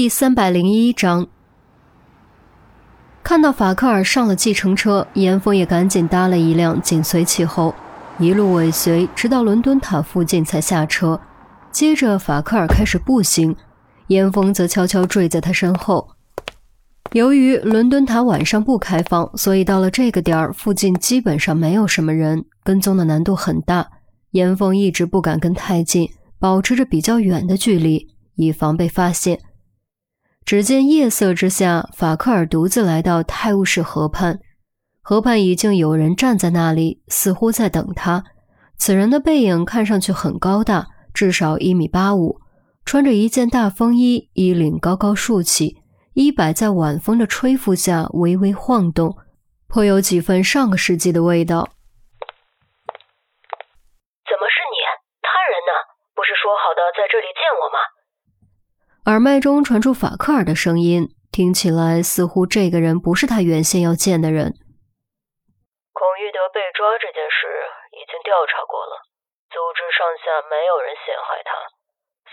第三百零一章，看到法克尔上了计程车，严峰也赶紧搭了一辆，紧随其后，一路尾随，直到伦敦塔附近才下车。接着，法克尔开始步行，严峰则悄悄追在他身后。由于伦敦塔晚上不开放，所以到了这个点儿，附近基本上没有什么人，跟踪的难度很大。严峰一直不敢跟太近，保持着比较远的距离，以防被发现。只见夜色之下，法克尔独自来到泰晤士河畔。河畔已经有人站在那里，似乎在等他。此人的背影看上去很高大，至少一米八五，穿着一件大风衣，衣领高高竖起，衣摆在晚风的吹拂下微微晃动，颇有几分上个世纪的味道。怎么是你？他人呢？不是说好的在这里见我吗？耳麦中传出法克尔的声音，听起来似乎这个人不是他原先要见的人。孔玉德被抓这件事已经调查过了，组织上下没有人陷害他，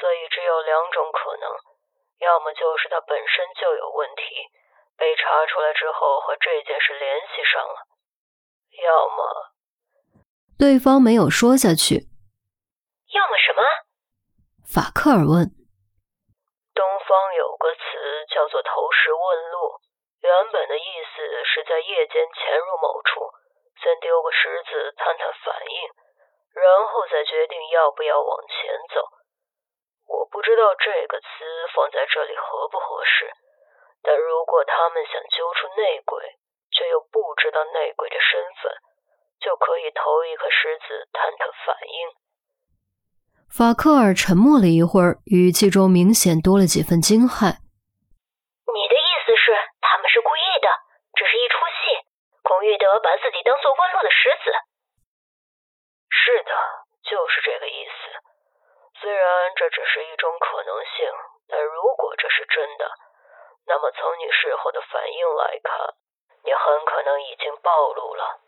所以只有两种可能：要么就是他本身就有问题，被查出来之后和这件事联系上了；要么……对方没有说下去。要么什么？法克尔问。东方有个词叫做投石问路，原本的意思是在夜间潜入某处，先丢个石子探探反应，然后再决定要不要往前走。我不知道这个词放在这里合不合适，但如果他们想揪出内鬼，却又不知道内鬼的身份，就可以投一颗石子探探反应。法克尔沉默了一会儿，语气中明显多了几分惊骇。你的意思是，他们是故意的，这是一出戏？孔玉德把自己当做问路的石子？是的，就是这个意思。虽然这只是一种可能性，但如果这是真的，那么从你事后的反应来看，你很可能已经暴露了。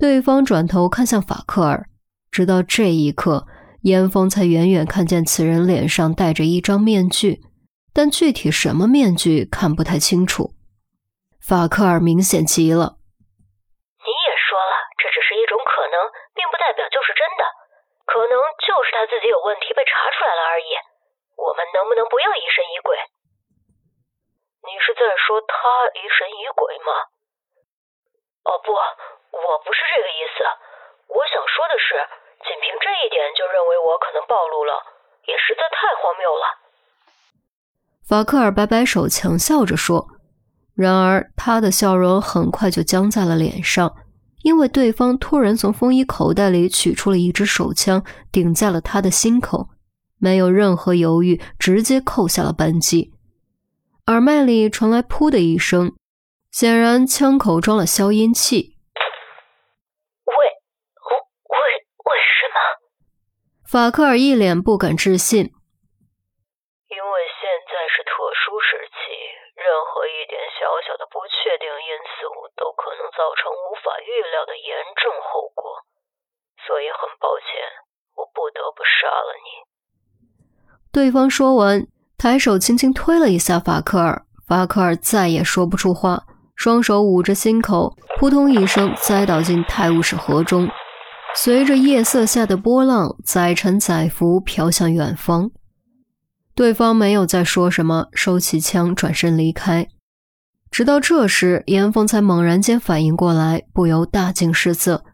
对方转头看向法克尔，直到这一刻。严峰才远远看见此人脸上戴着一张面具，但具体什么面具看不太清楚。法克尔明显急了：“你也说了，这只是一种可能，并不代表就是真的。可能就是他自己有问题被查出来了而已。我们能不能不要疑神疑鬼？你是在说他疑神疑鬼吗？哦不，我不是这个意思。我想说的是。”一点就认为我可能暴露了，也实在太荒谬了。法克尔摆摆手，强笑着说。然而，他的笑容很快就僵在了脸上，因为对方突然从风衣口袋里取出了一支手枪，顶在了他的心口，没有任何犹豫，直接扣下了扳机。耳麦里传来“噗”的一声，显然枪口装了消音器。法克尔一脸不敢置信，因为现在是特殊时期，任何一点小小的不确定因素都可能造成无法预料的严重后果，所以很抱歉，我不得不杀了你。对方说完，抬手轻轻推了一下法克尔，法克尔再也说不出话，双手捂着心口，扑通一声栽倒进泰晤士河中。随着夜色下的波浪，载沉载浮飘向远方。对方没有再说什么，收起枪，转身离开。直到这时，严峰才猛然间反应过来，不由大惊失色。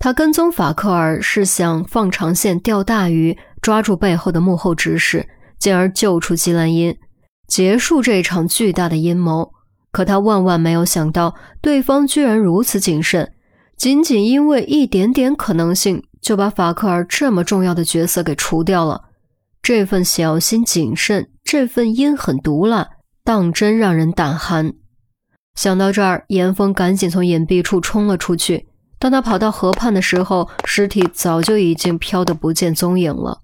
他跟踪法克尔是想放长线钓大鱼，抓住背后的幕后指使，进而救出吉兰因，结束这场巨大的阴谋。可他万万没有想到，对方居然如此谨慎。仅仅因为一点点可能性，就把法克尔这么重要的角色给除掉了。这份小心谨慎，这份阴狠毒辣，当真让人胆寒。想到这儿，严峰赶紧从隐蔽处冲了出去。当他跑到河畔的时候，尸体早就已经飘得不见踪影了。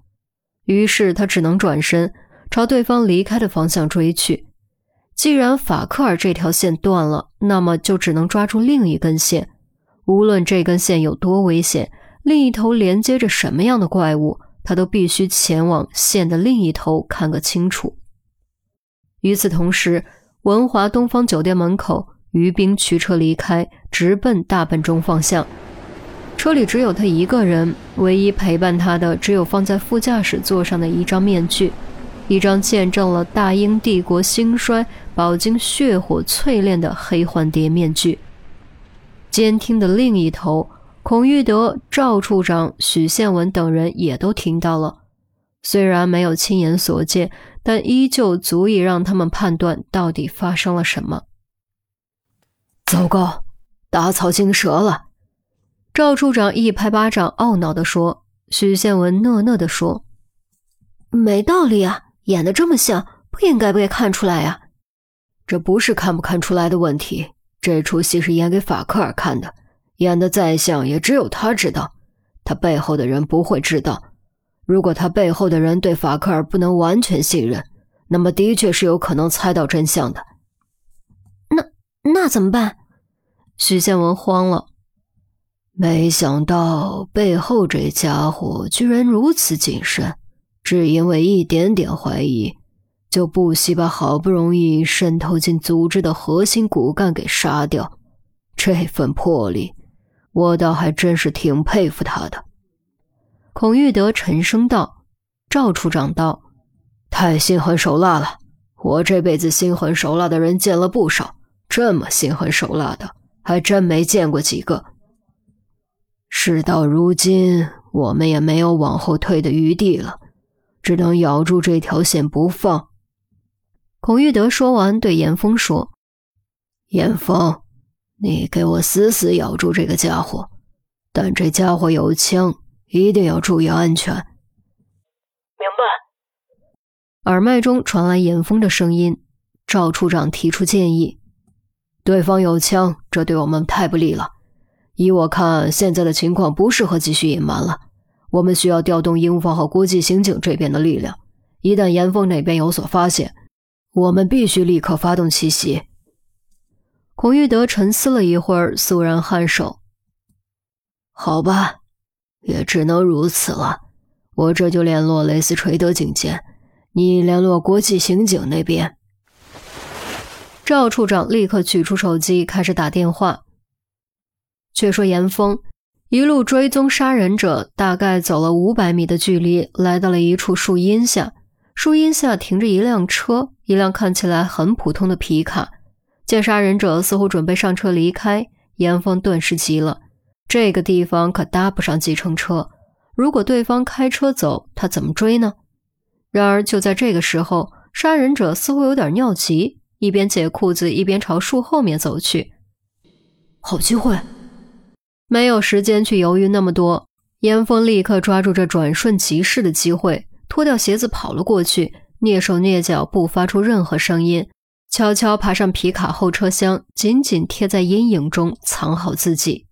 于是他只能转身，朝对方离开的方向追去。既然法克尔这条线断了，那么就只能抓住另一根线。无论这根线有多危险，另一头连接着什么样的怪物，他都必须前往线的另一头看个清楚。与此同时，文华东方酒店门口，于冰驱车离开，直奔大本钟方向。车里只有他一个人，唯一陪伴他的只有放在副驾驶座上的一张面具，一张见证了大英帝国兴衰、饱经血火淬炼的黑幻蝶面具。监听的另一头，孔玉德、赵处长、许宪文等人也都听到了，虽然没有亲眼所见，但依旧足以让他们判断到底发生了什么。糟糕，打草惊蛇了！赵处长一拍巴掌，懊恼地说：“许宪文讷讷地说，没道理啊，演的这么像，不应该被看出来呀。这不是看不看出来的问题，这出戏是演给法克尔看的，演的再像，也只有他知道，他背后的人不会知道。如果他背后的人对法克尔不能完全信任，那么的确是有可能猜到真相的。那那怎么办？”许宪文慌了。没想到背后这家伙居然如此谨慎，只因为一点点怀疑，就不惜把好不容易渗透进组织的核心骨干给杀掉。这份魄力，我倒还真是挺佩服他的。孔玉德沉声道：“赵处长道，太心狠手辣了。我这辈子心狠手辣的人见了不少，这么心狠手辣的，还真没见过几个。”事到如今，我们也没有往后退的余地了，只能咬住这条线不放。孔玉德说完，对严峰说：“严峰，你给我死死咬住这个家伙，但这家伙有枪，一定要注意安全。”明白。耳麦中传来严峰的声音。赵处长提出建议：“对方有枪，这对我们太不利了。”依我看，现在的情况不适合继续隐瞒了。我们需要调动英方和国际刑警这边的力量。一旦严峰那边有所发现，我们必须立刻发动奇袭。孔玉德沉思了一会儿，肃然颔首：“好吧，也只能如此了。我这就联络雷斯垂德警监，你联络国际刑警那边。”赵处长立刻取出手机，开始打电话。却说严峰一路追踪杀人者，大概走了五百米的距离，来到了一处树荫下。树荫下停着一辆车，一辆看起来很普通的皮卡。见杀人者似乎准备上车离开，严峰顿时急了。这个地方可搭不上计程车，如果对方开车走，他怎么追呢？然而就在这个时候，杀人者似乎有点尿急，一边解裤子，一边朝树后面走去。好机会！没有时间去犹豫那么多，严峰立刻抓住这转瞬即逝的机会，脱掉鞋子跑了过去，蹑手蹑脚，不发出任何声音，悄悄爬上皮卡后车厢，紧紧贴在阴影中藏好自己。